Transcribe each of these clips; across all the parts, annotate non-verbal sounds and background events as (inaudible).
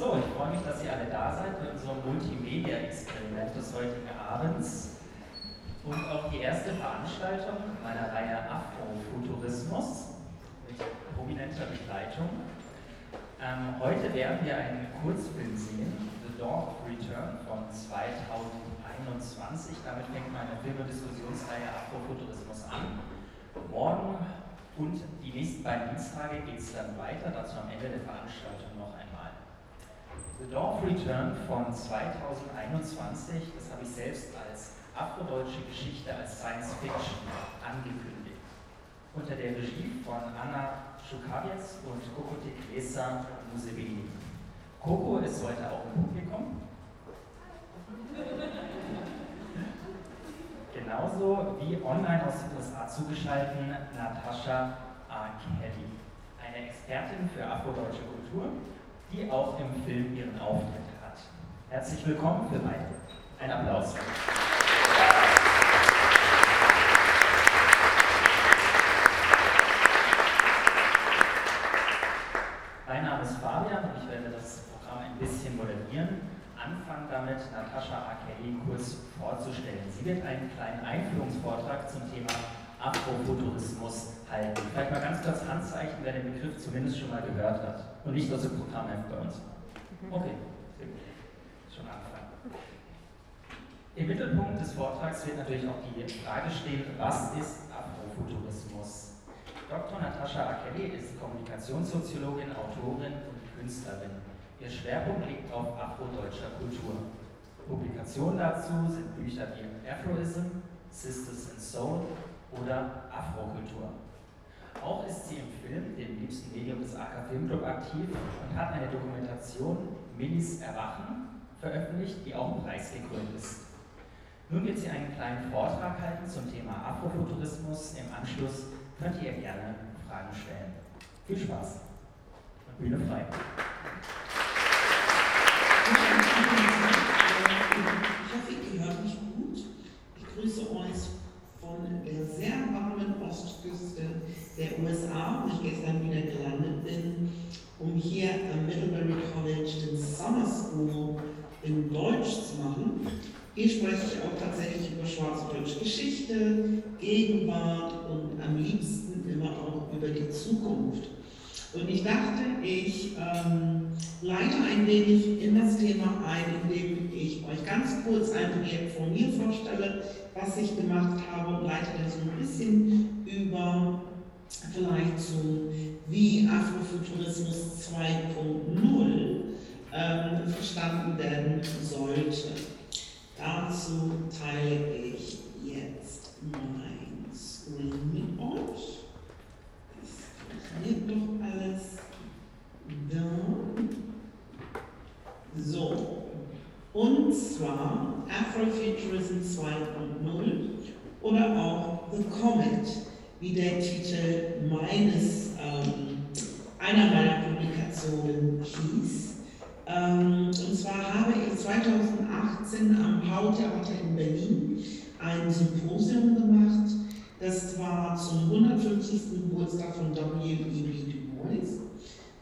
So, ich freue mich, dass ihr alle da seid bei unserem Multimedia-Experiment des heutigen Abends und auch die erste Veranstaltung meiner Reihe Afrofuturismus mit prominenter Begleitung. Ähm, heute werden wir einen Kurzfilm sehen, The of Return von 2021. Damit fängt meine Film- und Diskussionsreihe Afrofuturismus an. Morgen und die nächsten beiden Dienstage geht es dann weiter, dazu am Ende der Veranstaltung noch einmal. The Dawn Return von 2021, das habe ich selbst als afrodeutsche Geschichte, als Science Fiction angekündigt. Unter der Regie von Anna Schukaviec und Coco Teklesa Museveni. Coco ist heute auch im Publikum. (laughs) Genauso wie online aus den USA zugeschaltet Natascha A. Kelly, eine Expertin für afrodeutsche Kultur die auch im Film ihren Auftritt hat. Herzlich willkommen für beide. Ein Applaus. Mein Name ist Fabian und ich werde das Programm ein bisschen moderieren. Anfangen damit, Natascha A. Kelly kurz vorzustellen. Sie wird einen kleinen Einführungsvortrag zum Thema Afrofuturismus halten. Vielleicht mal ganz kurz Handzeichen, wer den Begriff zumindest schon mal gehört hat. Und nicht aus dem Programmheft bei uns. Mhm. Okay. Schon anfangen. Im Mittelpunkt des Vortrags wird natürlich auch die Frage stehen, was ist Afrofuturismus? Dr. Natascha Akeli ist Kommunikationssoziologin, Autorin und Künstlerin. Ihr Schwerpunkt liegt auf afrodeutscher Kultur. Publikationen dazu sind Bücher wie Afroism, Sisters in Soul oder Afrokultur. Auch ist sie im Film, dem liebsten Medium des AK Filmclub, aktiv und hat eine Dokumentation Millis Erwachen veröffentlicht, die auch im Preis gekrönt ist. Nun wird sie einen kleinen Vortrag halten zum Thema Afrofuturismus. Im Anschluss könnt ihr gerne Fragen stellen. Viel Spaß und Bühne frei. Ich hoffe, ihr hört mich gut. Ich grüße euch von der sehr warmen Ostküste der USA, wo ich gestern wieder gelandet bin, um hier am Middlebury College den Summer School in Deutsch zu machen. Hier spreche ich auch tatsächlich über schwarz-deutsche Geschichte, Gegenwart und am liebsten immer auch über die Zukunft. Und ich dachte, ich ähm, leite ein wenig in das Thema ein, indem ich euch ganz kurz ein Projekt von mir vorstelle, was ich gemacht habe und leite dann so ein bisschen über vielleicht so wie Afrofuturismus 2.0 ähm, verstanden werden sollte. Dazu teile ich jetzt mein Screen mit euch. Das funktioniert doch alles. Da. So, und zwar Afrofuturism 2.0 oder auch The Comet, wie der Titel meines, ähm, einer meiner Publikationen hieß. Ähm, und zwar habe ich 2018 am Paul-Theater in Berlin ein Symposium gemacht. Das war zum 150. Geburtstag von W.E.B. Du Bois.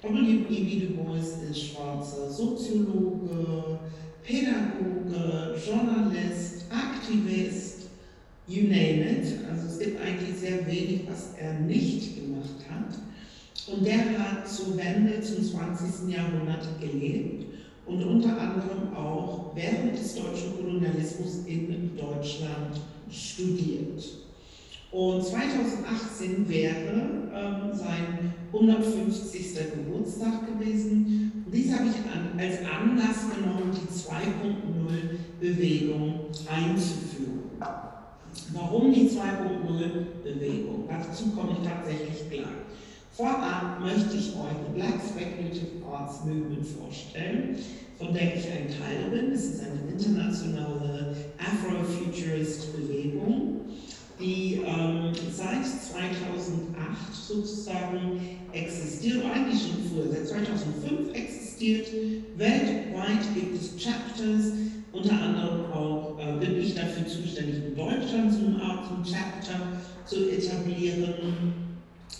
Du Bois ist schwarzer Soziologe, Pädagoge, Journalist, Aktivist, you name it. Also es gibt eigentlich sehr wenig, was er nicht gemacht hat. Und der hat zur Wende zum 20. Jahrhundert gelebt und unter anderem auch während des deutschen Kolonialismus in Deutschland studiert. Und 2018 wäre ähm, sein 150. Geburtstag gewesen. Und dies habe ich als Anlass genommen, die 2.0-Bewegung einzuführen. Warum die 2.0-Bewegung? Dazu komme ich tatsächlich gleich. Vorab möchte ich euch die Black Speculative Arts Movement vorstellen, von der ich ein Teil bin. Es ist eine internationale Afrofuturist-Bewegung die ähm, seit 2008 sozusagen existiert, eigentlich schon früher, seit 2005 existiert. Weltweit gibt es Chapters, unter anderem auch äh, bin ich dafür zuständig, in Deutschland so eine Art von Chapter zu etablieren.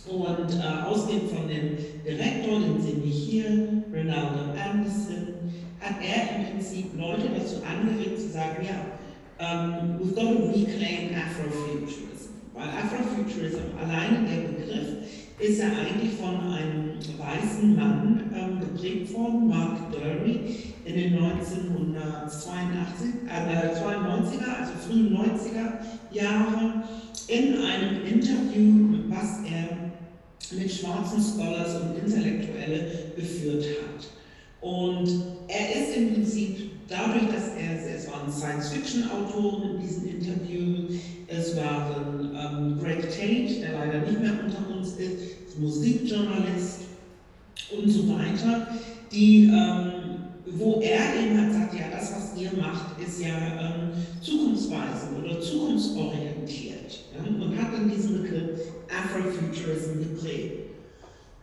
Und äh, ausgehend von dem Direktor, den sehen wir hier, Ronaldo Anderson, hat er im Prinzip Leute dazu angeregt zu sagen, ja, um, we've got to reclaim Afrofuturism. Weil Afrofuturism, alleine der Begriff, ist ja eigentlich von einem weißen Mann ähm, geprägt worden, Mark Dury, in den 1982, äh, 92er, also frühen 90er Jahre, in einem Interview, was er mit schwarzen Scholars und Intellektuelle geführt hat. Und er ist im Prinzip dadurch, dass er, es waren Science-Fiction-Autoren in diesem Interview, es waren ähm, Greg Tate, der leider nicht mehr unter uns ist, Musikjournalist und so weiter, die, ähm, wo er eben hat sagt, ja, das, was ihr macht, ist ja ähm, zukunftsweisend oder zukunftsorientiert ja, und hat dann diesen Begriff Afrofuturism geprägt.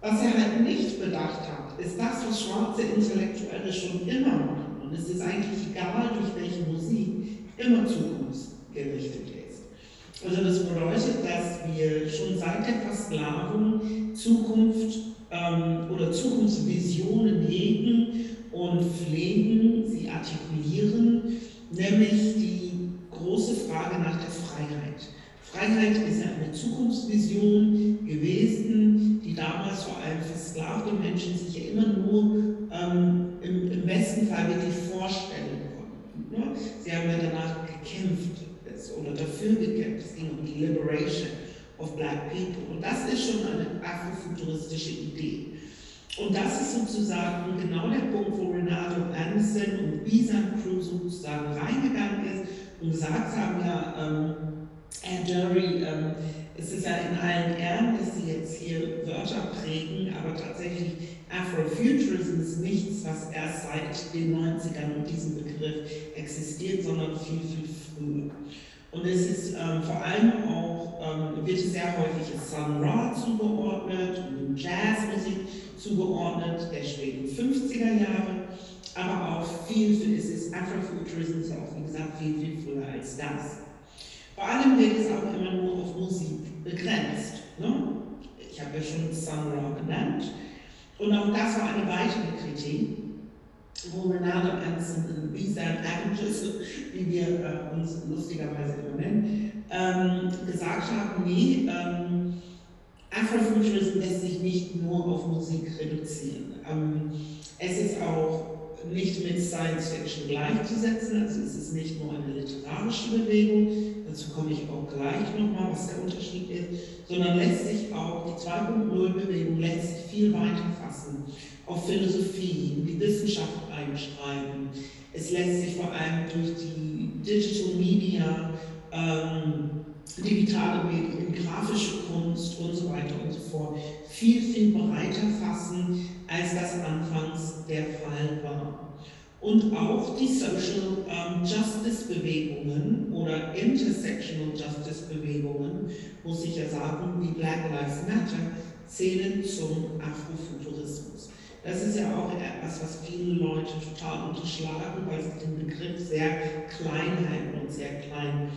Was er halt nicht bedacht hat, ist das, was schwarze Intellektuelle schon immer machen. Und es ist eigentlich egal, durch welche Musik, immer zukunftsgerichtet ist. Also das bedeutet, dass wir schon seit der Versklavung Zukunft ähm, oder Zukunftsvisionen hegen und pflegen, sie artikulieren, nämlich die große Frage nach der Freiheit. Freiheit ist eine Zukunftsvision gewesen, die damals vor allem versklavte Menschen sich ja immer nur Ne? Sie haben ja danach gekämpft oder dafür gekämpft. Es ging um die Liberation of Black People. Und das ist schon eine afrofuturistische Idee. Und das ist sozusagen genau der Punkt, wo Renato Anderson und Bisan Crew sozusagen reingegangen ist und gesagt haben, ja, ähm, Herr Dury, ähm, es ist ja in allen Ehren, dass Sie jetzt hier Wörter prägen, aber tatsächlich Afrofuturism ist nichts, was erst seit den 90ern mit diesem Begriff existiert, sondern viel, viel früher. Und es ist ähm, vor allem auch, ähm, wird sehr häufig Sun Ra zugeordnet und Jazzmusik zugeordnet, der späten 50er Jahre, aber auch viel, viel es ist Afrofuturism ist auch, wie gesagt, viel, viel früher als das. Vor allem wird es auch immer nur auf Musik begrenzt. Ne? Ich habe ja schon Sun Ra genannt. Und auch das war eine weitere Kritik, wo Renato Anson B-Sam Avengers, wie wir äh, uns lustigerweise immer nennen, ähm, gesagt haben, nee, ähm, Afrofuturism lässt sich nicht nur auf Musik reduzieren. Ähm, es ist auch nicht mit Science Fiction gleichzusetzen, also es ist nicht nur eine literarische Bewegung, dazu komme ich auch gleich nochmal, was der Unterschied ist, sondern lässt sich auch, die 2.0-Bewegung lässt viel weiter fassen, auf Philosophie, in die Wissenschaft einschreiben. Es lässt sich vor allem durch die Digital Media, ähm, digitale Medien, grafische Kunst und so weiter und so fort viel, viel breiter fassen, als das anfangs der Fall war. Und auch die Social ähm, Justice Bewegungen oder Intersectional Justice Bewegungen, muss ich ja sagen, wie Black Lives Matter, zählen zum Afrofuturismus. Das ist ja auch etwas, was viele Leute total unterschlagen, weil sie den Begriff sehr klein halten und sehr klein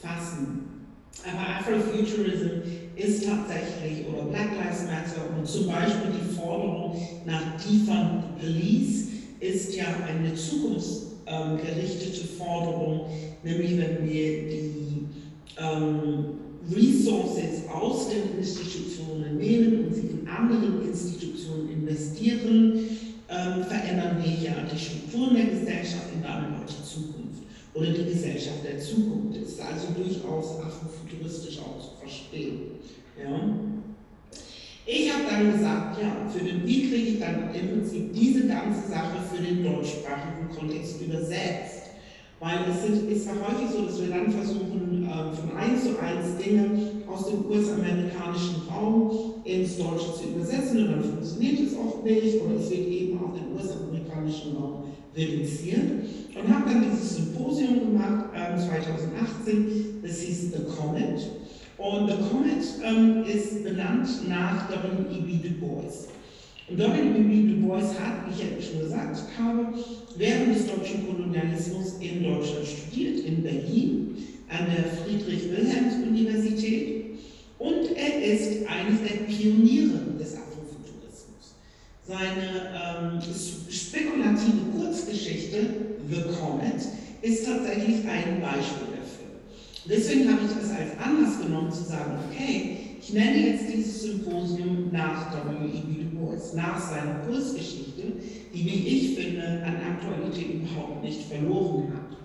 fassen. Aber Afrofuturism ist tatsächlich, oder Black Lives Matter und zum Beispiel die Forderung nach Defund Police ist ja eine zukunftsgerichtete Forderung, nämlich wenn wir die ähm, Resources aus den Institutionen nehmen und sie in anderen Institutionen investieren, ähm, verändern wir ja die Strukturen der Gesellschaft und damit auch die Zukunft oder die Gesellschaft der Zukunft. Das ist also durchaus afrofuturistisch auch zu verstehen. Ja. Ich habe dann gesagt, ja, für den, wie kriege ich dann im Prinzip diese ganze Sache für den deutschsprachigen Kontext übersetzt? Weil es ist ja häufig so, dass wir dann versuchen, äh, von eins zu eins Dinge aus dem US-amerikanischen Raum ins Deutsche zu übersetzen und dann funktioniert es oft nicht oder es wird eben auf den US-amerikanischen Raum reduziert. Und habe dann dieses Symposium gemacht, äh, 2018, das hieß The Comet. Und The Comet ähm, ist benannt nach W.E.B. Du Bois. Und W.E.B. Du Bois hat, wie ich ja schon gesagt habe, während des deutschen Kolonialismus in Deutschland studiert, in Berlin, an der Friedrich-Wilhelms-Universität. Und er ist eines der Pioniere des Afrofuturismus. Seine ähm, spekulative Kurzgeschichte Geschichte, The Comet, ist tatsächlich ein Beispiel Deswegen habe ich das als Anlass genommen zu sagen, okay, ich nenne jetzt dieses Symposium nach W.E.B. Du Bois, nach seiner Kursgeschichte, die, wie ich finde, an Aktualität überhaupt nicht verloren hat.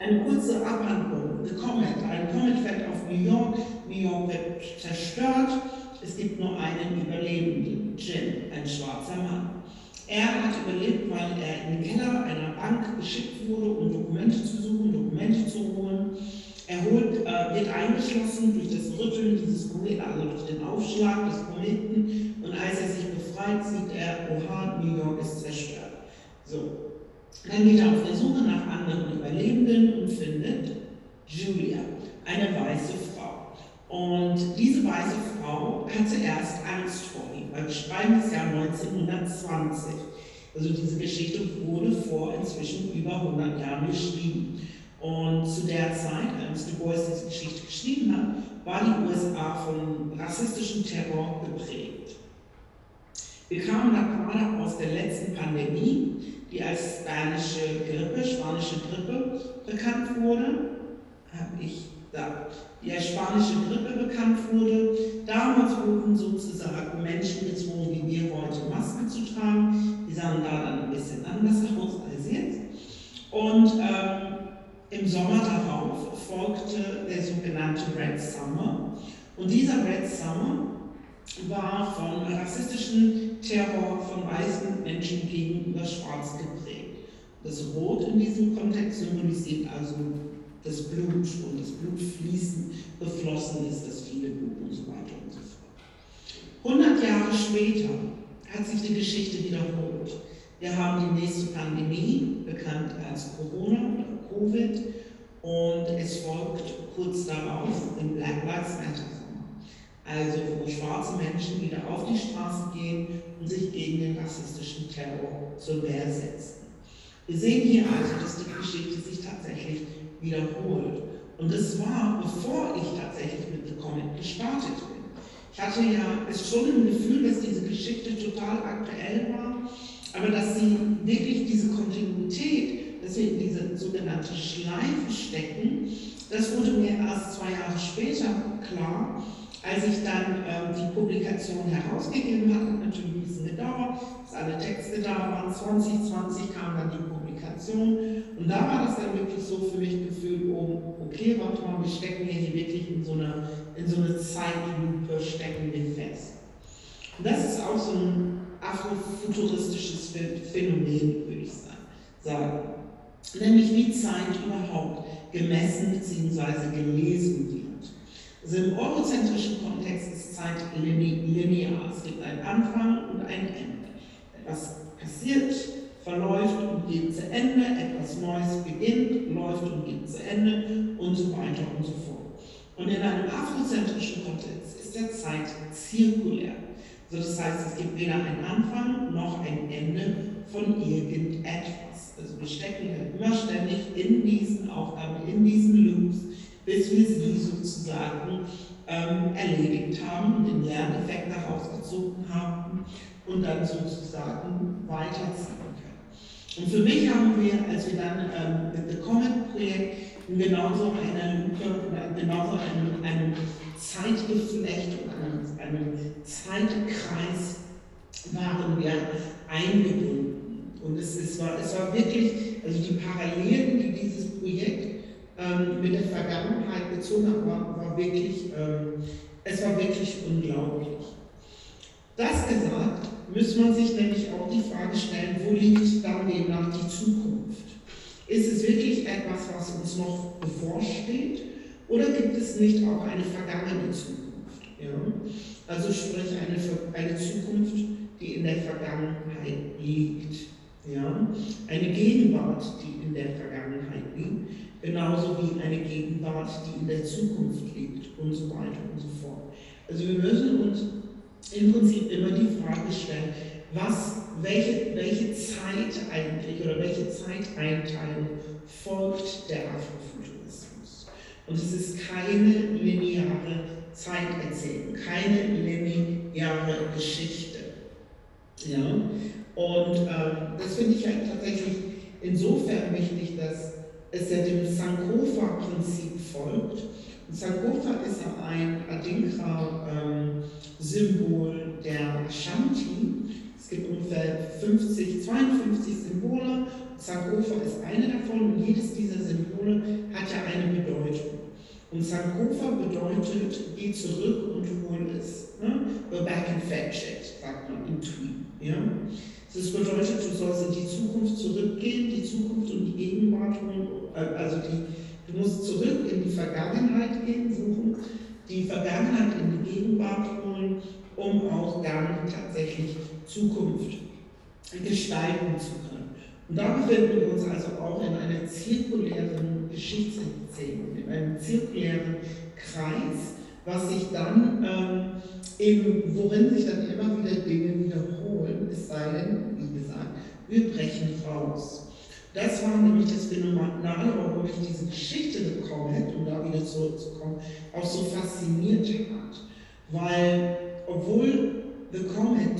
Eine kurze Abhandlung, The Comet. Ein Comet fällt auf New York, New York wird zerstört, es gibt nur einen Überlebenden, Jim, ein schwarzer Mann. Er hat überlebt, weil er in den Keller einer Bank geschickt wurde, um Dokumente zu suchen, Dokumente zu holen. Er holt, äh, wird eingeschlossen durch das Rütteln dieses Kometen, also durch den Aufschlag des Kometen. Und als er sich befreit, sieht er, oha, New York ist zerstört. So. Dann geht er auf der Suche nach anderen Überlebenden und findet Julia, eine weiße Frau. Und diese weiße Frau hat zuerst Angst vor ihm, weil wir schreiben das Jahr 1920. Also diese Geschichte wurde vor inzwischen über 100 Jahren geschrieben. Und zu der Zeit, als Du Bois diese Geschichte geschrieben hat, war die USA von rassistischem Terror geprägt. Wir kamen da gerade aus der letzten Pandemie, die als spanische Grippe, spanische Grippe bekannt wurde, habe ich da, die als spanische Grippe bekannt wurde. Damals wurden sozusagen Menschen gezwungen, wie wir heute, Masken zu tragen. Die sahen da dann ein bisschen anders aus als jetzt. Und ähm, im Sommer darauf folgte der sogenannte Red Summer. Und dieser Red Summer war von rassistischen Terror von weißen Menschen gegenüber schwarz geprägt. Das Rot in diesem Kontext symbolisiert also das Blut und das Blut fließen, geflossen ist, das viele Blut und so weiter und so fort. 100 Jahre später hat sich die Geschichte wiederholt. Wir haben die nächste Pandemie, bekannt als Corona oder Covid, und es folgt kurz darauf im Black Lives Matter also wo schwarze Menschen wieder auf die Straße gehen und sich gegen den rassistischen Terror zur Wehr setzen. Wir sehen hier also, dass die Geschichte sich tatsächlich wiederholt. Und es war, bevor ich tatsächlich mit The Comic gestartet bin. Ich hatte ja schon im Gefühl, dass diese Geschichte total aktuell war, aber dass sie wirklich diese Kontinuität, dass wir in diese sogenannte Schleife stecken, das wurde mir erst zwei Jahre später klar, als ich dann ähm, die Publikation herausgegeben habe, hat natürlich ein bisschen gedauert, bis alle Texte da waren. 2020 kam dann die Publikation und da war das dann wirklich so für mich gefühlt, oh, okay, warte mal, wir stecken hier wirklich in so eine, in so eine Zeitlupe, stecken wir fest. Und das ist auch so ein afrofuturistisches Phänomen, würde ich sagen. Nämlich wie Zeit überhaupt gemessen bzw. gelesen wird. Also im eurozentrischen Kontext ist Zeit linear. Es gibt einen Anfang und ein Ende. Etwas passiert, verläuft und geht zu Ende, etwas Neues beginnt, läuft und geht zu Ende und so weiter und so fort. Und in einem afrozentrischen Kontext ist der Zeit zirkulär. Also das heißt, es gibt weder einen Anfang noch ein Ende von irgendetwas. Also wir stecken immer ständig in diesen Aufgaben, in diesen Loops, bis wir sie sozusagen ähm, erledigt haben den Lerneffekt daraus gezogen haben und dann sozusagen weiterziehen. Und für mich haben wir, als wir dann ähm, mit dem Comet-Projekt genauso eine Lupe, genauso einen, einen Zeitgeflecht und einen, einen Zeitkreis waren wir eingebunden. Und es, es, war, es war wirklich, also die Parallelen, die dieses Projekt ähm, mit der Vergangenheit bezogen habe, war, war wirklich, ähm, es war wirklich unglaublich. Das gesagt, muss man sich nämlich auch die Frage stellen, wo liegt dann demnach die Zukunft? Ist es wirklich etwas, was uns noch bevorsteht? Oder gibt es nicht auch eine vergangene Zukunft? Ja? Also sprich eine, eine Zukunft, die in der Vergangenheit liegt. Ja? Eine Gegenwart, die in der Vergangenheit liegt genauso wie eine Gegenwart, die in der Zukunft liegt und so weiter und so fort. Also wir müssen uns im Prinzip immer die Frage stellen, was, welche, welche Zeit eigentlich oder welche Zeiteinteilung folgt der Afrofuturismus. Und es ist keine lineare Zeiterzählung, keine lineare Geschichte. Ja? Und ähm, das finde ich halt tatsächlich insofern wichtig, dass es ja dem Sankofa-Prinzip folgt. Sankofa ist ja ein Adinkra-Symbol ähm, der Ashanti. Es gibt ungefähr 50, 52 Symbole. Sankofa ist eine davon und jedes dieser Symbole hat ja eine Bedeutung. Und Sankofa bedeutet, geh zurück und hol es. Ne? Go back and fetch it, sagt man im Tweet. Ja? Das bedeutet, du sollst in die Zukunft zurückgehen, die Zukunft und die Gegenwart holen, äh, also die, du musst zurück in die Vergangenheit gehen, suchen, die Vergangenheit in die Gegenwart holen, um auch dann tatsächlich Zukunft gestalten zu können. Und da befinden wir uns also auch in einer zirkulären Geschichtserzählung, in einem zirkulären Kreis, was sich dann ähm, eben, worin sich dann immer wieder Dinge wiederholen, es sei denn, wie gesagt, wir brechen raus. Das war nämlich das Phänomenale, warum mich diese Geschichte The Comet, um da wieder zurückzukommen, auch so fasziniert hat. Weil, obwohl The Comet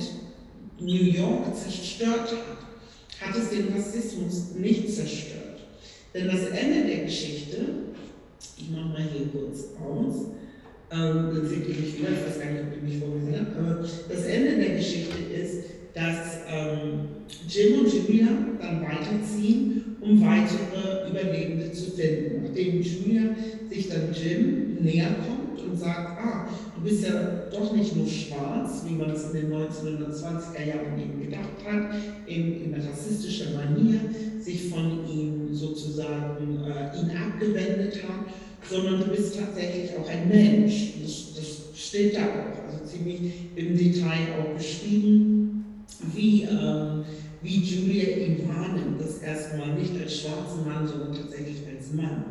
New York zerstört hat, hat es den Rassismus nicht zerstört. Denn das Ende der Geschichte, ich mache mal hier kurz aus, ähm, dann seht ihr mich wieder, ich weiß gar nicht, ob ihr mich vor mir seht, aber das Ende der Geschichte ist, dass ähm, Jim und Julia dann weiterziehen, um weitere Überlebende zu finden. Nachdem Julia sich dann Jim näher kommt und sagt, ah, du bist ja doch nicht nur schwarz, wie man es in den 1920er Jahren eben gedacht hat, in, in rassistischer Manier sich von ihm sozusagen äh, ihn abgewendet hat, sondern du bist tatsächlich auch ein Mensch. Das, das steht da auch, also ziemlich im Detail auch beschrieben, wie, ähm, wie Julia ihn wahrnimmt, das erstmal nicht als schwarzen Mann, sondern tatsächlich als Mann.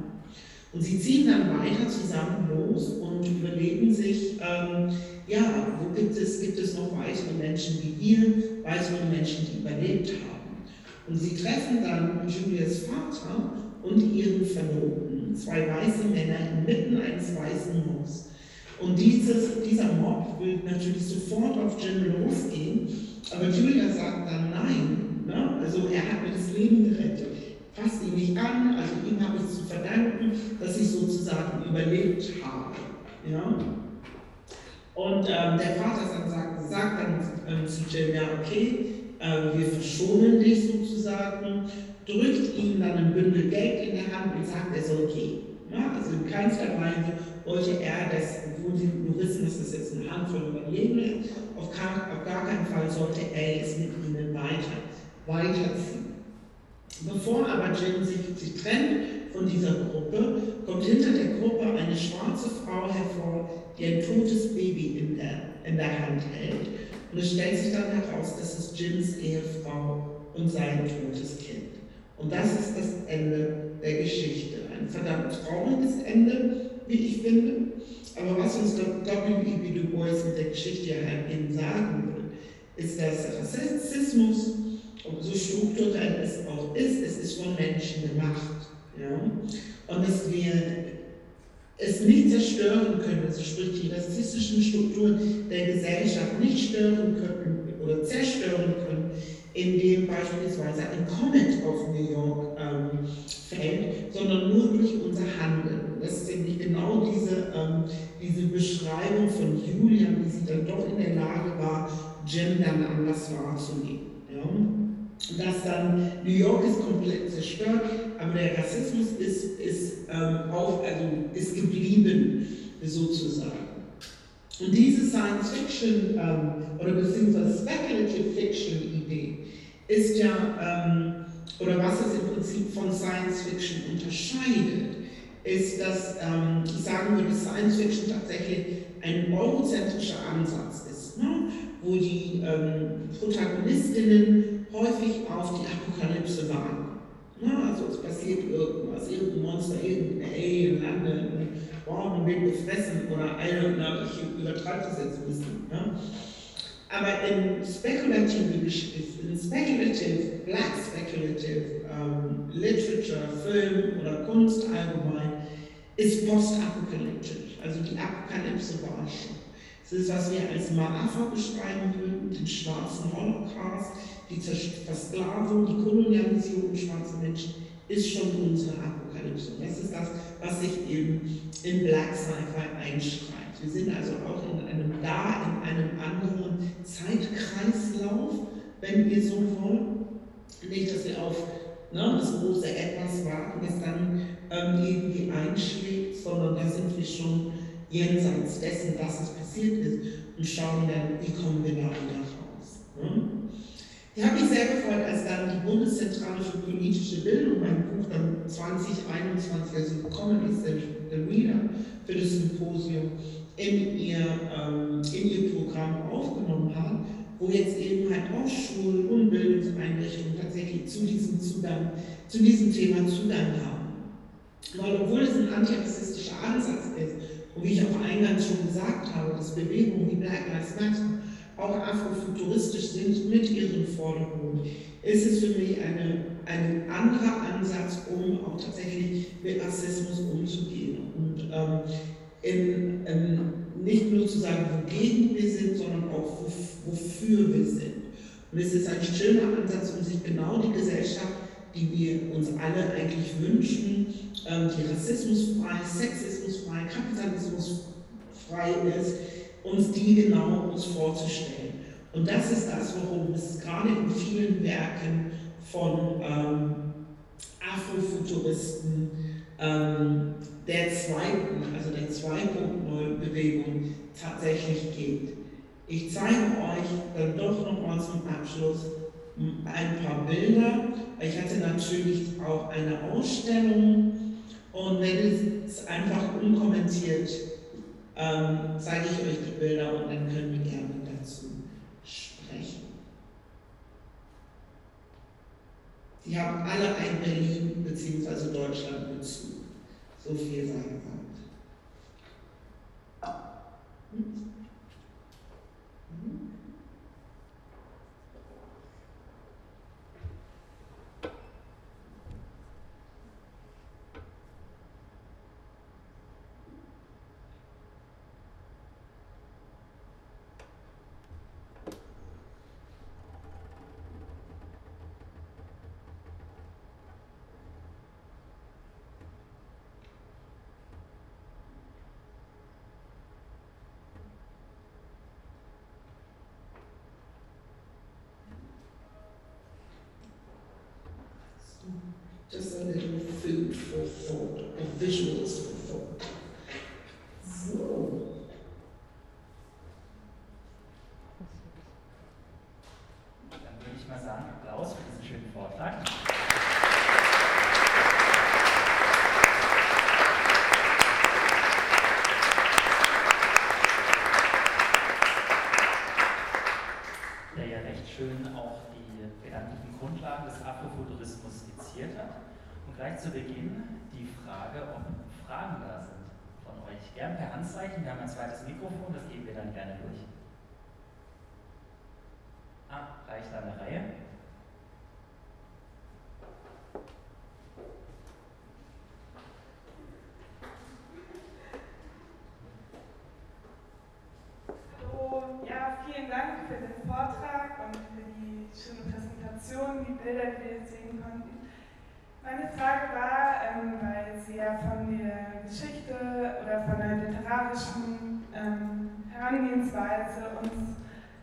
Und sie ziehen dann weiter zusammen los und überlegen sich, ähm, ja, wo gibt es, gibt es noch weitere Menschen wie wir, weitere Menschen, die überlebt haben. Und sie treffen dann Julias Vater und ihren Verlobten, zwei weiße Männer inmitten eines weißen Mobs. Und dieses, dieser Mob will natürlich sofort auf Jim losgehen, aber Julia sagt dann nein. Ne? Also er hat mir das Leben gerettet. Fasst ihn nicht an, also ihm habe ich zu verdanken, dass ich sozusagen überlebt habe. Ja? Und ähm, der Vater sagt, sagt dann ähm, zu Jim, ja okay, äh, wir verschonen dich sozusagen drückt ihm dann ein Bündel Geld in der Hand und sagt, er soll gehen. Ja, also in keinster Weise wollte er, dass, obwohl sie nur wissen, dass das jetzt eine Handvoll Überleben ist, auf, auf gar keinen Fall sollte er es mit ihnen weiter, weiterziehen. Bevor aber Jim sich, sich trennt von dieser Gruppe, kommt hinter der Gruppe eine schwarze Frau hervor, die ein totes Baby in der, in der Hand hält. Und es stellt sich dann heraus, dass es Jims Ehefrau und sein totes Kind. Und das ist das Ende der Geschichte. Ein verdammt trauriges Ende, wie ich finde. Aber was uns W.E.B. Du Bois mit der Geschichte ja eben sagen will, ist, dass Rassismus, so strukturell es auch ist, es ist von Menschen gemacht. Ja? Und dass wir es nicht zerstören können, also sprich die rassistischen Strukturen der Gesellschaft nicht stören können oder zerstören können, in dem beispielsweise ein Comet auf New York ähm, fällt, sondern nur durch unser Handeln. Das ist nämlich genau diese, ähm, diese Beschreibung von Julia, wie sie dann doch in der Lage war, dann anders wahrzunehmen. Ja? Dass dann New York ist komplett zerstört, aber der Rassismus ist, ist, ähm, auf, also ist geblieben, sozusagen. Und diese Science Fiction ähm, oder beziehungsweise Speculative Fiction Idee ist ja, ähm, oder was es im Prinzip von Science Fiction unterscheidet, ist, dass ähm, ich sagen würde, Science Fiction tatsächlich ein eurozentrischer Ansatz ist, ne? wo die ähm, Protagonistinnen häufig auf die Apokalypse warten. Ne? Also es passiert irgendwas, irgendein Monster, irgendein Alien landet man wird gefressen oder eine, na, ich übertreibe das jetzt ein bisschen. Ne? Aber in speculative, in speculative, black speculative um, Literature, Film oder Kunst allgemein, ist postapokalyptisch. Also die Apokalypse war schon. Das ist, was wir als Maafa beschreiben würden, den schwarzen Holocaust, die Versklavung, die Kolonialisierung schwarzer Menschen ist schon unsere Apokalypse. Und das ist das, was sich eben in Black Sci-Fi einschreibt. Wir sind also auch in einem da, in einem anderen Zeitkreislauf, wenn ihr so wollt. Nicht, dass wir auf ne, das große Etwas warten, das dann ähm, irgendwie einschlägt, sondern da sind wir schon jenseits dessen, dass es passiert ist und schauen dann, wie kommen wir da wieder raus. Ne? Ich habe mich sehr gefreut, als dann die Bundeszentrale für politische Bildung mein Buch dann 2021 also gekommen ist, der, der Reader für das Symposium, in ihr, ähm, in ihr Programm aufgenommen hat, wo jetzt eben halt auch Schulen und Bildungseinrichtungen tatsächlich zu diesem Zugang, zu diesem Thema Zugang haben. Weil obwohl es ein antirassistischer Ansatz ist, und wie ich auch eingangs schon gesagt habe, dass Bewegungen wie Black Lives Matter auch afrofuturistisch sind mit ihren Forderungen, ist es für mich eine, ein anderer Ansatz, um auch tatsächlich mit Rassismus umzugehen. Und ähm, in, ähm, nicht nur zu sagen, wogegen wir sind, sondern auch wofür wir sind. Und es ist ein schöner Ansatz, um sich genau die Gesellschaft, die wir uns alle eigentlich wünschen, ähm, die rassismusfrei, sexismusfrei, kapitalismusfrei ist, uns die genau uns vorzustellen. Und das ist das, worum es gerade in vielen Werken von ähm, Afrofuturisten ähm, der zweiten, also der 2.0-Bewegung tatsächlich geht. Ich zeige euch dann doch nochmal zum Abschluss ein paar Bilder. Ich hatte natürlich auch eine Ausstellung und wenn es einfach unkommentiert, ähm, zeige ich euch die Bilder und dann können wir gerne dazu sprechen. Die haben alle ein Berlin bzw. Deutschland Bezug. So viel sei for thought, or visuals for thought. So. Dann würde ich mal sagen, Applaus für diesen schönen Vortrag. Der ja recht schön auch die gedanklichen Grundlagen des Afrofuturismus skizziert hat. Und gleich zu Beginn die Frage, ob Fragen da sind von euch. Gern per Handzeichen, wir haben ein zweites Mikrofon, das geben wir dann gerne durch. Ah, reicht da eine Reihe? Hallo, ja, vielen Dank für den Vortrag und für die schöne Präsentation, die Bilder, die wir sehen konnten. Meine Frage war, ähm, weil Sie ja von der Geschichte oder von der literarischen ähm, Herangehensweise uns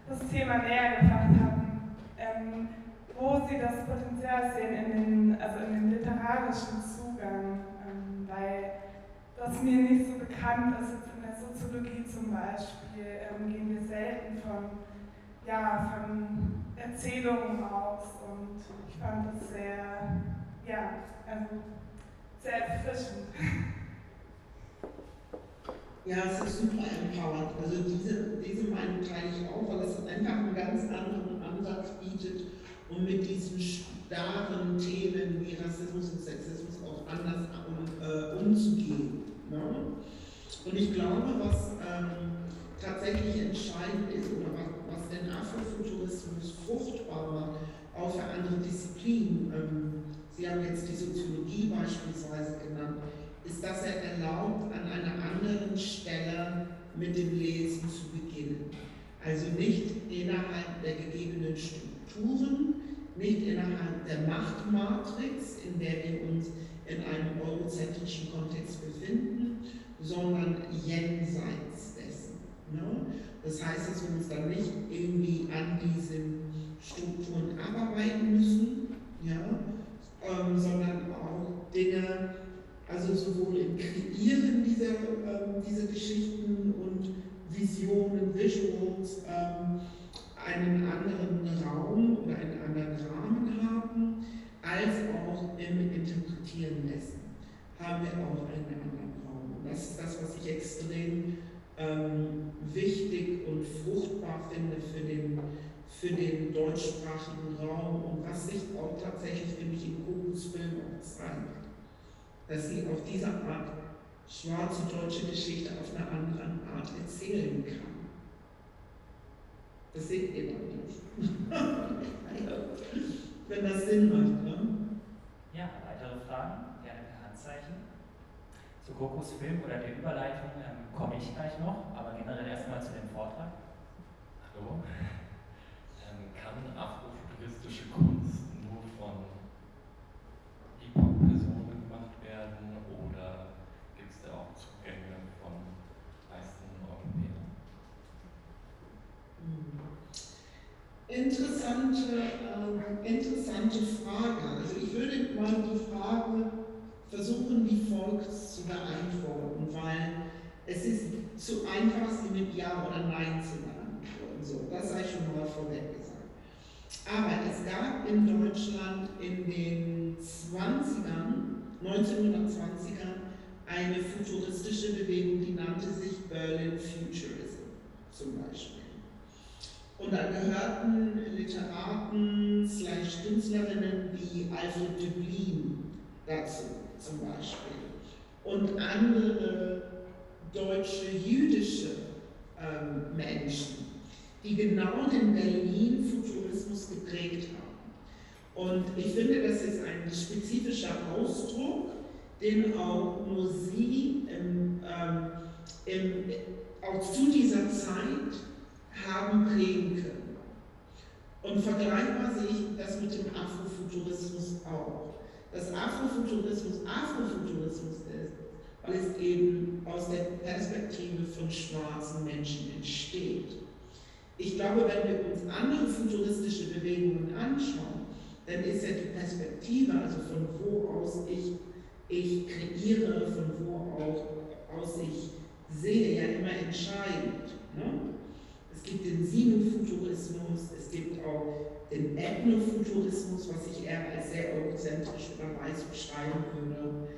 das Thema näher gebracht haben, ähm, wo Sie das Potenzial sehen in den, also in den literarischen Zugang, ähm, weil das mir nicht so bekannt ist, jetzt in der Soziologie zum Beispiel, ähm, gehen wir selten von, ja, von Erzählungen aus und ich fand das sehr ja, also sehr erfrischend. Ja, es ist super empowernd. Also diese, diese Meinung teile ich auch, weil es einfach einen ganz anderen Ansatz bietet, um mit diesen starren Themen wie Rassismus und Sexismus auch anders um, äh, umzugehen. Ne? Und ich glaube, was ähm, tatsächlich entscheidend ist oder was, was den Afrofuturismus fruchtbar macht, auch für andere Disziplinen, ähm, Sie haben jetzt die Soziologie beispielsweise genannt, ist, dass er erlaubt, an einer anderen Stelle mit dem Lesen zu beginnen. Also nicht innerhalb der gegebenen Strukturen, nicht innerhalb der Machtmatrix, in der wir uns in einem eurozentrischen Kontext befinden, sondern jenseits dessen. Ne? Das heißt, dass wir uns dann nicht irgendwie an diesen Strukturen abarbeiten müssen, ja, ähm, sondern auch Dinge, also sowohl im Kreieren dieser, ähm, dieser Geschichten und Visionen, Visuals, ähm, einen anderen Raum oder einen anderen Rahmen haben, als auch im Interpretieren dessen haben wir auch einen anderen Raum. Und das ist das, was ich extrem ähm, wichtig und fruchtbar finde für den, für den deutschsprachigen Raum und was sich auch tatsächlich, finde ich, in Kokos Film auch zeigt. Dass sie auf diese Art schwarze deutsche Geschichte auf eine andere Art erzählen kann. Das seht ihr dann nicht. (laughs) Wenn das Sinn macht. Ne? Ja, weitere Fragen? Gerne per Handzeichen. Zu Kokos Film oder der Überleitung ähm, komme ich gleich noch, aber generell erstmal zu dem Vortrag. Hallo. Kann afrofuturistische Kunst nur von Hip-Hop-Personen gemacht werden oder gibt es da auch Zugänge von meisten Europäern? Interessante, äh, interessante Frage. Also ich würde mal die Frage versuchen, wie folgt zu beantworten, weil es ist zu einfach, sie mit Ja oder Nein zu beantworten. So, das sei schon mal vorweg. Aber es gab in Deutschland in den 20ern, 1920ern, eine futuristische Bewegung, die nannte sich Berlin Futurism zum Beispiel. Und da gehörten Literaten slash Künstlerinnen wie Alfred Döblin dazu zum Beispiel. Und andere deutsche jüdische ähm, Menschen, die genau den Berlin-Futurismus geprägt haben. Und ich finde, das ist ein spezifischer Ausdruck, den auch nur sie im, ähm, im, auch zu dieser Zeit haben prägen können. Und vergleichbar sehe ich das mit dem Afrofuturismus auch. Dass Afrofuturismus Afrofuturismus ist, weil es eben aus der Perspektive von schwarzen Menschen entsteht. Ich glaube, wenn wir uns andere futuristische Bewegungen anschauen, dann ist ja die Perspektive, also von wo aus ich, ich kreiere, von wo auch aus ich sehe, ja immer entscheidend. Ne? Es gibt den Sinofuturismus, es gibt auch den Ethnofuturismus, was ich eher als sehr eurozentrisch oder weiß beschreiben würde.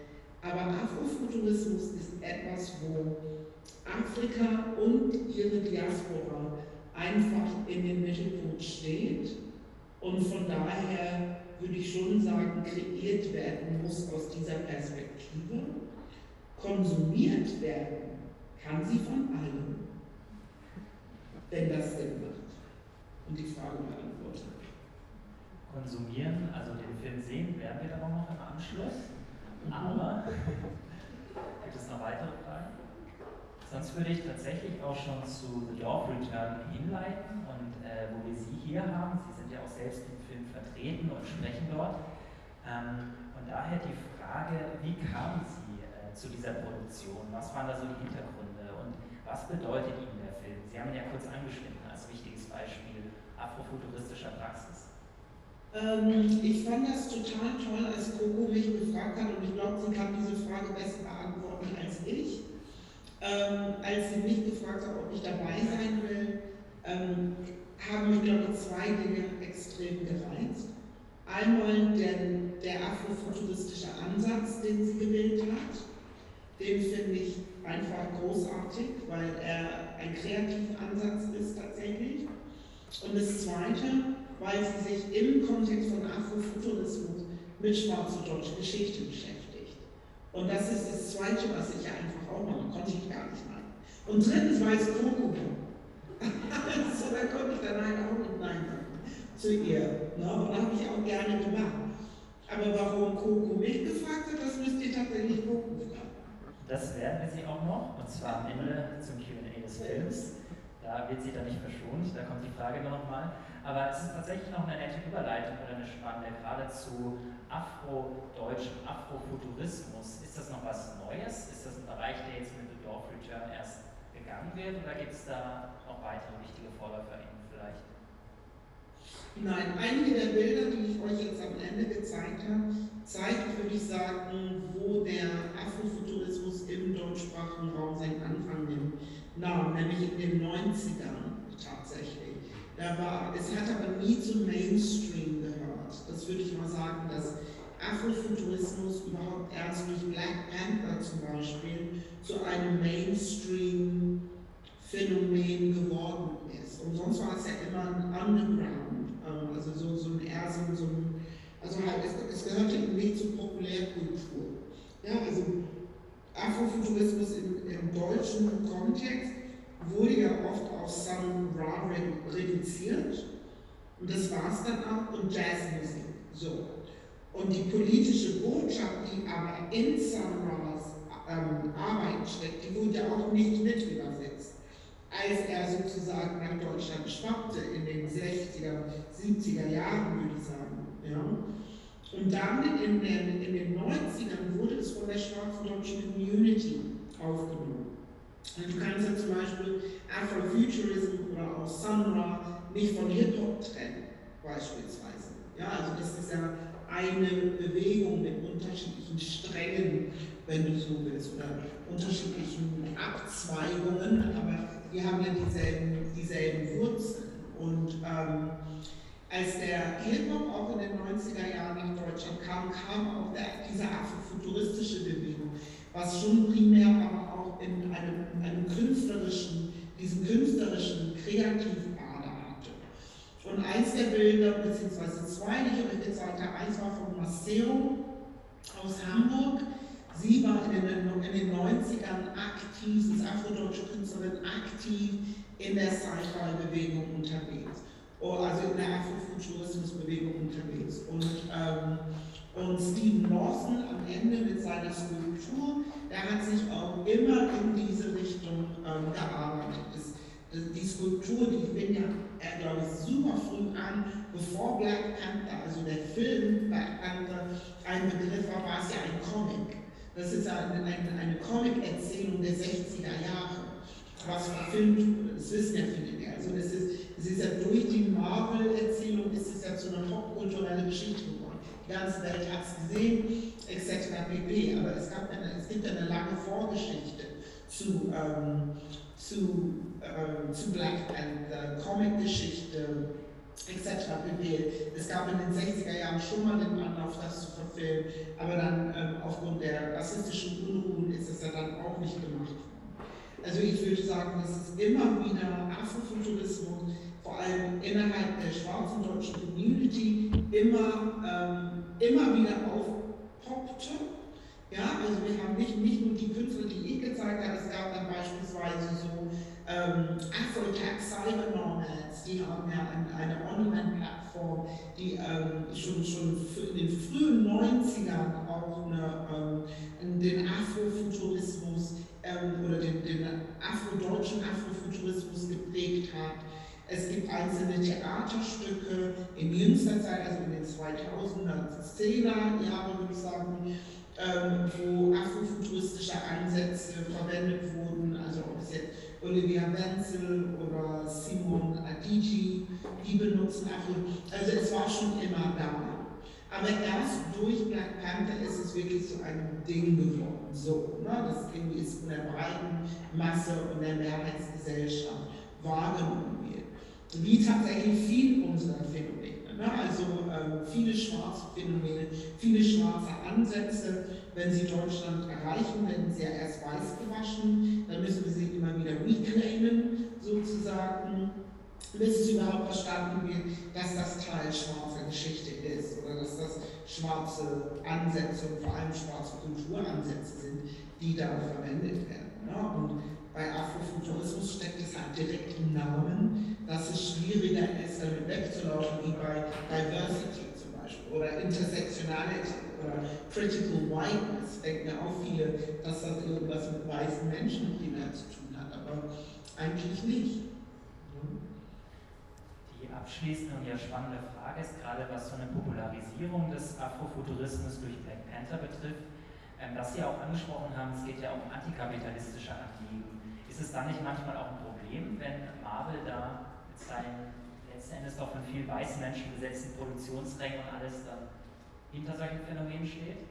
Aber Afrofuturismus ist etwas, wo Afrika und ihre Diaspora einfach in den Mittelpunkt steht und von daher würde ich schon sagen, kreiert werden muss aus dieser Perspektive. Konsumiert werden kann sie von allen wenn das Sinn macht. Und die Frage beantwortet. Konsumieren, also den Film sehen, werden wir dann auch noch im Anschluss. Aber (laughs) gibt es noch weitere Fragen? Sonst würde ich tatsächlich auch schon zu The Dog Return hinleiten und äh, wo wir Sie hier haben. Sie sind ja auch selbst im Film vertreten und sprechen dort. Ähm, und daher die Frage, wie kamen Sie äh, zu dieser Produktion? Was waren da so die Hintergründe und was bedeutet Ihnen der Film? Sie haben ihn ja kurz angeschnitten als wichtiges Beispiel afrofuturistischer Praxis. Ähm, ich fand das total toll, als Coco mich gefragt hat, und ich glaube, sie kann diese Frage besser beantworten als ich. Ähm, als sie mich gefragt hat, ob ich dabei sein will, ähm, haben mich, glaube ich, zwei Dinge extrem gereizt. Einmal der, der afrofuturistische Ansatz, den sie gewählt hat. Den finde ich einfach großartig, weil er ein kreativer Ansatz ist tatsächlich. Und das Zweite, weil sie sich im Kontext von Afrofuturismus mit schwarzer deutscher Geschichte beschäftigt. Und das ist das Zweite, was ich einfach auch mache, konnte ich gar nicht machen. Und drittens war es Coco. (laughs) so, da konnte ich dann halt auch nicht Nein sagen zu ihr. Ne? Und habe ich auch gerne gemacht. Aber warum Coco mich gefragt hat, das müsst ihr tatsächlich Coco fragen. Das werden wir sie auch noch, und zwar am Ende zum QA des Films. Da wird sie dann nicht verschont, da kommt die Frage nochmal. Aber es ist tatsächlich noch eine nette Überleitung oder eine spannende, gerade zu Afro-Deutschem, Afrofuturismus. Ist das noch was Neues? Ist das ein Bereich, der jetzt mit The Dorf Return erst gegangen wird oder gibt es da noch weitere wichtige VorläuferInnen vielleicht? Nein, einige der Bilder, die ich euch jetzt am Ende gezeigt habe, zeigt, würde ich sagen, wo der Afrofuturismus im deutschsprachigen Raum seinen Anfang nimmt. nahm, nämlich in den 90ern tatsächlich. Da war, es hat aber nie zum Mainstream gehört. Das würde ich mal sagen, dass Afrofuturismus überhaupt erst durch Black Panther zum Beispiel zu einem Mainstream-Phänomen geworden ist. Und sonst war es ja immer ein Underground, ähm, also so, so ein eher so, ein, also halt, es, es gehörte eben nicht zur Populärkultur. Ja, also Afrofuturismus im, im deutschen Kontext wurde ja oft auf Sun Ra reduziert und das war es dann auch und Jazzmusik. So. Und die politische Botschaft, die aber in Sun Ra's ähm, Arbeit steckt, die wurde auch nicht mit übersetzt. Als er sozusagen nach Deutschland schwappte in den 60er, 70er Jahren, würde ich sagen. Ja. Und dann in den, in den 90ern wurde es von der schwarzen deutschen Community aufgenommen. Und du kannst ja zum Beispiel Afrofuturism oder auch Sun Ra nicht von Hip-Hop trennen, beispielsweise. Ja, also das ist ja eine Bewegung mit unterschiedlichen Strängen, wenn du so willst, oder unterschiedlichen Abzweigungen, aber die haben ja dieselben, dieselben Wurzeln. Und ähm, als der Hip-Hop auch in den 90er Jahren nach Deutschland kam, kam auch der, diese afrofuturistische Bewegung, was schon primär aber auch in einem, in einem künstlerischen, diesen künstlerischen, kreativen und eins der Bilder, beziehungsweise zwei, die ich euch gezeigt habe, eins war von Maceo aus Hamburg. Sie war in den, in den 90ern aktiv, sie ist afrodeutsche Künstlerin, aktiv in der Sci-Fi-Bewegung unterwegs. Oh, also in der Afrofuturismus-Bewegung unterwegs. Und, ähm, und Stephen Lawson am Ende mit seiner Skulptur, der hat sich auch immer in diese Richtung ähm, gearbeitet. Das, die Skulptur, die fing ja, er glaube ich, super früh an, bevor Black Panther, also der Film Black Panther, ein Begriff war, war es ja ein Comic. Das ist eine, eine, eine Comic-Erzählung der 60er Jahre, was verfilmt wurde. Das wissen ja viele nicht. Also es ist, es ist ja durch die Marvel-Erzählung ist es ja zu einer popkulturellen Geschichte geworden. Die ganze Welt hat es gesehen, etc. pp. Aber es, gab eine, es gibt eine lange Vorgeschichte zu, ähm, zu, äh, zu Black Panther, Comic-Geschichte etc. pp. Es gab in den 60er Jahren schon mal den Anlauf, das zu verfilmen, aber dann ähm, aufgrund der rassistischen Unruhen ist es ja dann auch nicht gemacht worden. Also ich würde sagen, es immer wieder Afrofuturismus, vor allem innerhalb der schwarzen deutschen Community, immer, ähm, immer wieder aufpoppte ja, also wir haben nicht, nicht nur die Künstler, die ich gezeigt habe, es gab dann beispielsweise so ähm, Afrotech Cyber Nomads, die haben ja eine, eine Online-Plattform, die ähm, schon, schon in den frühen 90ern auch eine, ähm, den Afrofuturismus ähm, oder den, den afrodeutschen Afrofuturismus geprägt hat. Es gibt einzelne Theaterstücke in jüngster Zeit, also in den 2000er, 10er Jahren würde ich sagen, ähm, wo afrofuturistische Ansätze verwendet wurden, also ob es jetzt Olivia Wenzel oder Simon Adigi, die benutzen Afro, also es war schon immer da. Aber erst durch Black Panther ist es wirklich zu einem Ding geworden, so, ne? das irgendwie ist von der breiten Masse und der Mehrheitsgesellschaft wahrgenommen wird. Wie tatsächlich viel unserer Phänomene. Ne? Also ähm, viele schwarze Phänomene, viele schwarze Ansätze. Wenn sie Deutschland erreichen, werden sie ja erst weiß gewaschen, dann müssen wir sie immer wieder reclaimen, sozusagen, bis es überhaupt verstanden wird, dass das Teil schwarzer Geschichte ist oder dass das schwarze Ansätze und vor allem schwarze Kulturansätze sind, die da verwendet werden. Ne? Und bei Afrofuturismus steckt es halt direkt im Namen, dass es schwieriger ist, damit wegzulaufen, wie bei Diversity zum Beispiel oder Intersectionality oder Critical Whiteness. Denken ja auch viele, dass das irgendwas mit weißen Menschen primär zu tun hat, aber eigentlich nicht. Die abschließende und ja spannende Frage ist gerade, was so eine Popularisierung des Afrofuturismus durch Black Panther betrifft, ähm, dass Sie auch angesprochen haben, es geht ja um antikapitalistische Anliegen. Ist es dann nicht manchmal auch ein Problem, wenn Marvel da mit seinen letzten Endes doch von vielen weißen Menschen besetzten Produktionsrängen und alles dann hinter solchen Phänomenen steht?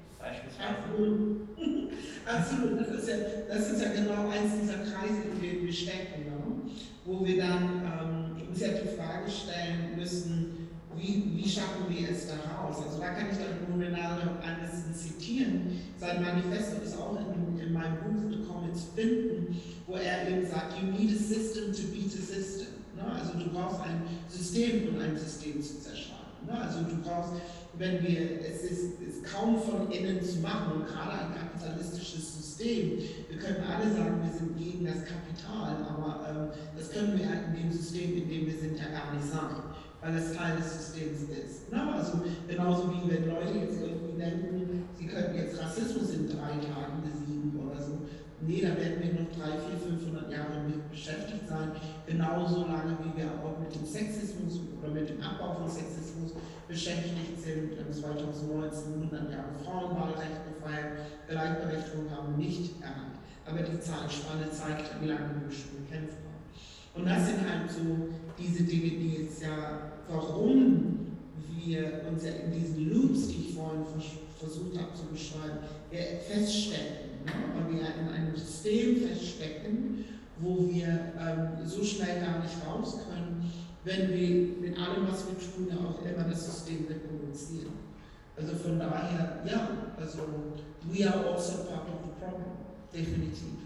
Absolut. (laughs) Absolut. Das ist, ja, das ist ja genau eins dieser Kreise, in denen wir stecken, ne? wo wir dann ähm, uns ja die Frage stellen müssen, wie, schaffen wir es da raus? Also da kann ich dann Ronaldo Anderson zitieren. Sein Manifesto ist auch in, in meinem Buch The Comets finden, wo er eben sagt, you need a system to beat a system. Ne? Also du brauchst ein System, um ein System zu zerschlagen. Ne? Also du brauchst wenn wir, es ist, ist kaum von innen zu machen und gerade ein kapitalistisches System, wir können alle sagen, wir sind gegen das Kapital, aber ähm, das können wir in dem System, in dem wir sind, ja gar nicht sein, weil es Teil des Systems ist. Na, also genauso wie wenn Leute jetzt irgendwie denken, sie könnten jetzt Rassismus in drei Tagen besiegen oder so. Nee, da werden wir noch drei, vier, 500 Jahre mit beschäftigt sein. Genauso lange, wie wir auch mit dem Sexismus oder mit dem Abbau von Sexismus beschäftigt sind. Wir haben 2019 100 Jahre Frauenwahlrecht gefeiert. Gleichberechtigung haben nicht erreicht. Aber die Zahlenspanne zeigt, wie lange wir schon gekämpft haben. Und das sind halt so diese Dinge, die jetzt ja, warum wir uns ja in diesen Loops, die ich vorhin versucht habe zu beschreiben, feststecken Ne? Weil wir in einem System feststecken, wo wir ähm, so schnell gar nicht raus können, wenn wir mit allem, was wir tun, ja auch immer das System reproduzieren. Also von daher, ja, also we are also part of the problem, definitiv.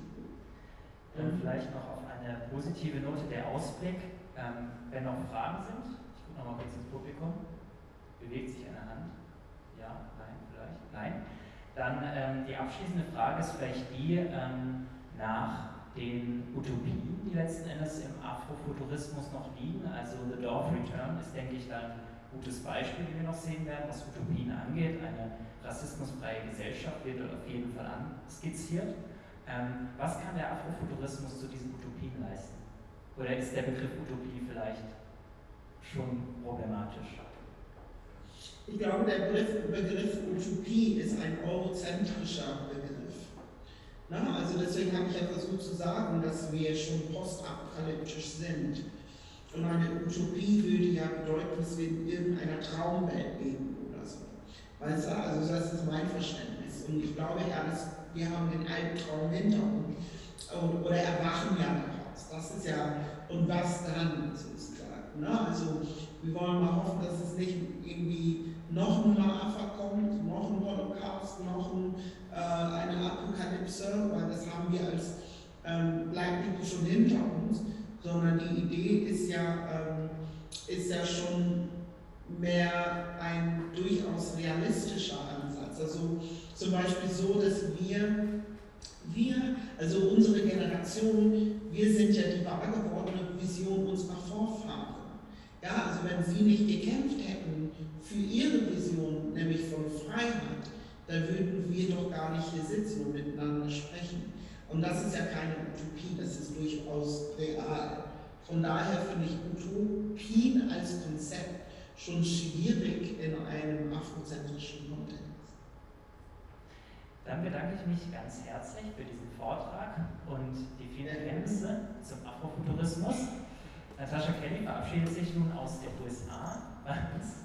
Dann vielleicht noch auf eine positive Note der Ausblick. Ähm, wenn noch Fragen sind, ich gucke nochmal kurz ins Publikum. Bewegt sich eine Hand? Ja, nein, vielleicht? Nein. Dann ähm, die abschließende Frage ist vielleicht die ähm, nach den Utopien, die letzten Endes im Afrofuturismus noch liegen. Also The Door of Return ist, denke ich, dann ein gutes Beispiel, wie wir noch sehen werden, was Utopien angeht. Eine rassismusfreie Gesellschaft wird dort auf jeden Fall anskizziert. Ähm, was kann der Afrofuturismus zu diesen Utopien leisten? Oder ist der Begriff Utopie vielleicht schon problematisch? Ich glaube, der Begriff, Begriff Utopie ist ein eurozentrischer Begriff. Na, also deswegen habe ich ja versucht zu sagen, dass wir schon postapokalyptisch sind. Und eine Utopie würde ja bedeuten, dass wir in irgendeiner Traumwelt leben oder so. Weißt du, also das ist mein Verständnis. Und ich glaube ja, dass wir haben den Albtraum hinter uns. Oder erwachen ja daraus. Das ist ja, und was dann sozusagen. Ne? Also wir wollen mal hoffen, dass es nicht irgendwie noch ein Lava kommt, noch ein Holocaust, noch ein, äh, eine Apokalypse, weil das haben wir als ähm, People schon hinter uns, sondern die Idee ist ja, ähm, ist ja schon mehr ein durchaus realistischer Ansatz. Also zum Beispiel so, dass wir, wir, also unsere Generation, wir sind ja die wahr Vision unserer Vorfahren. Ja, also wenn sie nicht gekämpft hätten für ihre Vision, nämlich von Freiheit, dann würden wir doch gar nicht hier sitzen und miteinander sprechen. Und das ist ja keine Utopie, das ist durchaus real. Von daher finde ich Utopien als Konzept schon schwierig in einem afrozentrischen Kontext. Dann bedanke ich mich ganz herzlich für diesen Vortrag und die vielen Kenntnisse zum Afrofuturismus. Natascha Kelly verabschiedet sich nun aus den USA bei uns.